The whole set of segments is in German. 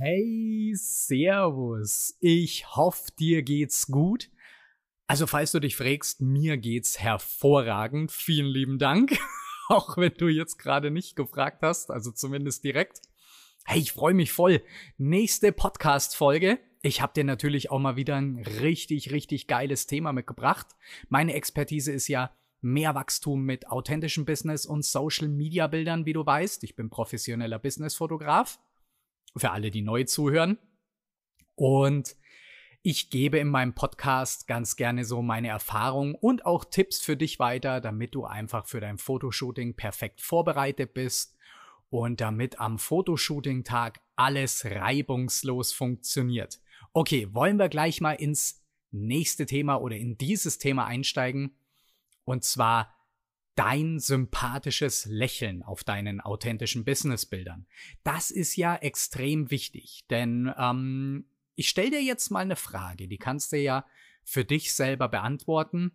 Hey, Servus. Ich hoffe, dir geht's gut. Also, falls du dich fragst, mir geht's hervorragend. Vielen lieben Dank. Auch wenn du jetzt gerade nicht gefragt hast, also zumindest direkt. Hey, ich freue mich voll. Nächste Podcast-Folge. Ich habe dir natürlich auch mal wieder ein richtig, richtig geiles Thema mitgebracht. Meine Expertise ist ja mehr Wachstum mit authentischem Business und Social Media Bildern, wie du weißt. Ich bin professioneller Businessfotograf. Für alle, die neu zuhören. Und ich gebe in meinem Podcast ganz gerne so meine Erfahrungen und auch Tipps für dich weiter, damit du einfach für dein Fotoshooting perfekt vorbereitet bist und damit am Fotoshooting-Tag alles reibungslos funktioniert. Okay, wollen wir gleich mal ins nächste Thema oder in dieses Thema einsteigen? Und zwar dein sympathisches Lächeln auf deinen authentischen Businessbildern. Das ist ja extrem wichtig, denn ähm, ich stelle dir jetzt mal eine Frage, die kannst du ja für dich selber beantworten.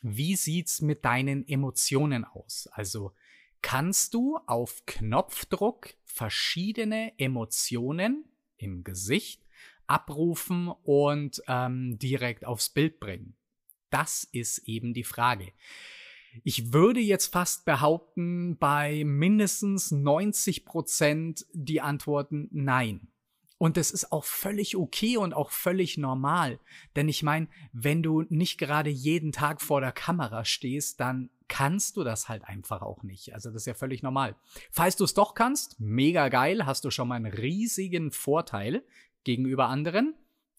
Wie sieht's mit deinen Emotionen aus? Also kannst du auf Knopfdruck verschiedene Emotionen im Gesicht abrufen und ähm, direkt aufs Bild bringen? Das ist eben die Frage. Ich würde jetzt fast behaupten, bei mindestens 90 Prozent die Antworten nein. Und das ist auch völlig okay und auch völlig normal. Denn ich meine, wenn du nicht gerade jeden Tag vor der Kamera stehst, dann kannst du das halt einfach auch nicht. Also das ist ja völlig normal. Falls du es doch kannst, mega geil, hast du schon mal einen riesigen Vorteil gegenüber anderen.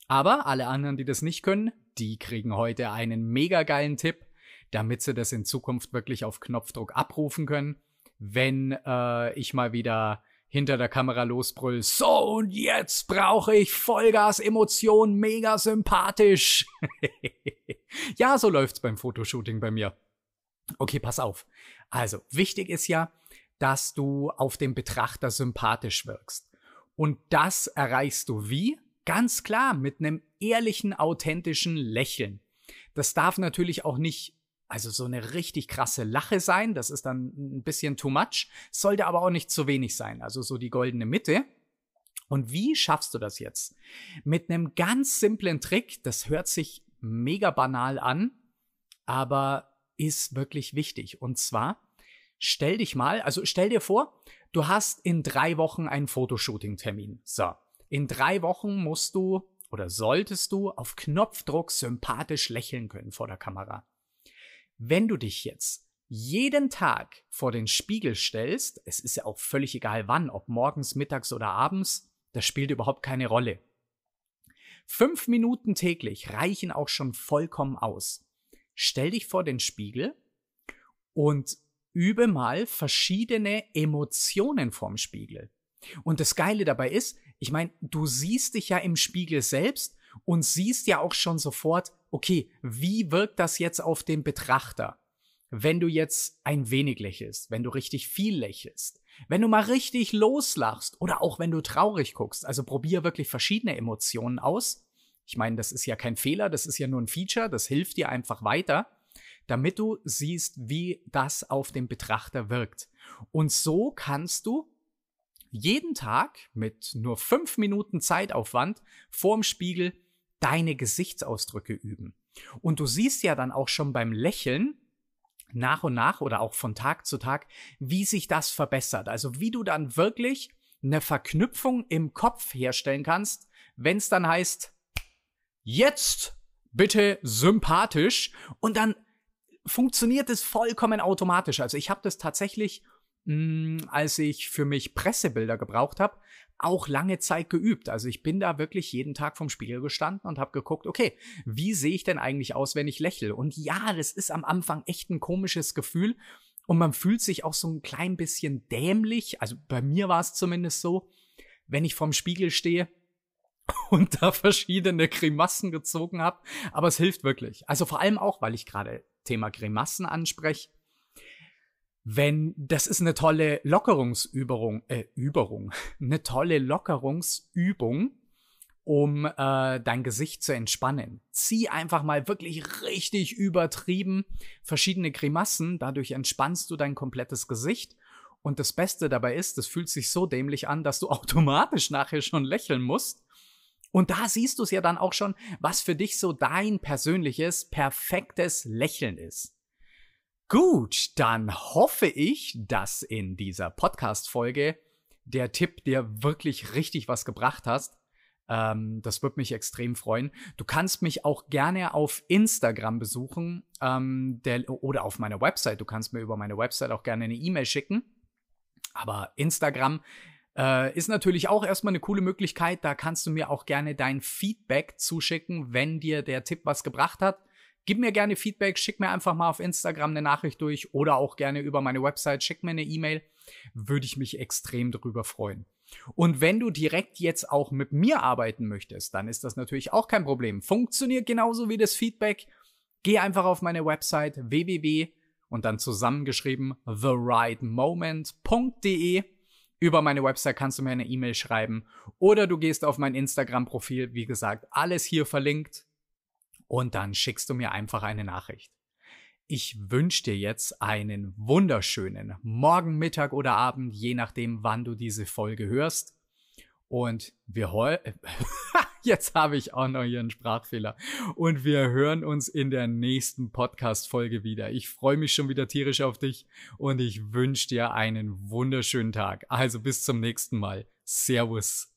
Aber alle anderen, die das nicht können, die kriegen heute einen mega geilen Tipp, damit sie das in Zukunft wirklich auf Knopfdruck abrufen können. Wenn äh, ich mal wieder hinter der Kamera losbrüll, so und jetzt brauche ich Vollgas Emotion, mega sympathisch. ja, so läuft's beim Fotoshooting bei mir. Okay, pass auf. Also, wichtig ist ja, dass du auf den Betrachter sympathisch wirkst. Und das erreichst du wie? Ganz klar, mit einem ehrlichen, authentischen Lächeln. Das darf natürlich auch nicht, also so eine richtig krasse Lache sein, das ist dann ein bisschen too much, sollte aber auch nicht zu wenig sein, also so die goldene Mitte. Und wie schaffst du das jetzt? Mit einem ganz simplen Trick, das hört sich mega banal an, aber ist wirklich wichtig. Und zwar, stell dich mal, also stell dir vor, du hast in drei Wochen einen Fotoshooting-Termin. So. In drei Wochen musst du oder solltest du auf Knopfdruck sympathisch lächeln können vor der Kamera. Wenn du dich jetzt jeden Tag vor den Spiegel stellst, es ist ja auch völlig egal wann, ob morgens, mittags oder abends, das spielt überhaupt keine Rolle. Fünf Minuten täglich reichen auch schon vollkommen aus. Stell dich vor den Spiegel und übe mal verschiedene Emotionen vorm Spiegel. Und das Geile dabei ist, ich meine, du siehst dich ja im Spiegel selbst und siehst ja auch schon sofort, okay, wie wirkt das jetzt auf den Betrachter? Wenn du jetzt ein wenig lächelst, wenn du richtig viel lächelst, wenn du mal richtig loslachst oder auch wenn du traurig guckst, also probier wirklich verschiedene Emotionen aus. Ich meine, das ist ja kein Fehler, das ist ja nur ein Feature, das hilft dir einfach weiter, damit du siehst, wie das auf den Betrachter wirkt. Und so kannst du jeden Tag mit nur fünf Minuten Zeitaufwand vorm Spiegel deine Gesichtsausdrücke üben. Und du siehst ja dann auch schon beim Lächeln, nach und nach oder auch von Tag zu Tag, wie sich das verbessert. Also wie du dann wirklich eine Verknüpfung im Kopf herstellen kannst, wenn es dann heißt, jetzt bitte sympathisch und dann funktioniert es vollkommen automatisch. Also ich habe das tatsächlich mh, hm, als ich für mich Pressebilder gebraucht habe, auch lange Zeit geübt. Also ich bin da wirklich jeden Tag vom Spiegel gestanden und habe geguckt, okay, wie sehe ich denn eigentlich aus, wenn ich lächle? Und ja, das ist am Anfang echt ein komisches Gefühl und man fühlt sich auch so ein klein bisschen dämlich. Also bei mir war es zumindest so, wenn ich vorm Spiegel stehe und da verschiedene Grimassen gezogen habe. Aber es hilft wirklich. Also vor allem auch, weil ich gerade Thema Grimassen anspreche wenn das ist eine tolle Lockerungsübung, äh, Übung, eine tolle Lockerungsübung, um äh, dein Gesicht zu entspannen. Zieh einfach mal wirklich richtig übertrieben verschiedene Grimassen, dadurch entspannst du dein komplettes Gesicht Und das Beste dabei ist, das fühlt sich so dämlich an, dass du automatisch nachher schon lächeln musst. Und da siehst du es ja dann auch schon, was für dich so dein persönliches, perfektes Lächeln ist. Gut, dann hoffe ich, dass in dieser Podcast-Folge der Tipp dir wirklich richtig was gebracht hast. Ähm, das würde mich extrem freuen. Du kannst mich auch gerne auf Instagram besuchen ähm, der, oder auf meiner Website. Du kannst mir über meine Website auch gerne eine E-Mail schicken. Aber Instagram äh, ist natürlich auch erstmal eine coole Möglichkeit. Da kannst du mir auch gerne dein Feedback zuschicken, wenn dir der Tipp was gebracht hat. Gib mir gerne Feedback, schick mir einfach mal auf Instagram eine Nachricht durch oder auch gerne über meine Website, schick mir eine E-Mail. Würde ich mich extrem darüber freuen. Und wenn du direkt jetzt auch mit mir arbeiten möchtest, dann ist das natürlich auch kein Problem. Funktioniert genauso wie das Feedback. Geh einfach auf meine Website www und dann zusammengeschrieben therightmoment.de. Über meine Website kannst du mir eine E-Mail schreiben oder du gehst auf mein Instagram-Profil, wie gesagt, alles hier verlinkt und dann schickst du mir einfach eine Nachricht. Ich wünsche dir jetzt einen wunderschönen Morgen, Mittag oder Abend, je nachdem, wann du diese Folge hörst. Und wir heu jetzt habe ich auch noch hier einen Sprachfehler. Und wir hören uns in der nächsten Podcast-Folge wieder. Ich freue mich schon wieder tierisch auf dich und ich wünsche dir einen wunderschönen Tag. Also bis zum nächsten Mal. Servus.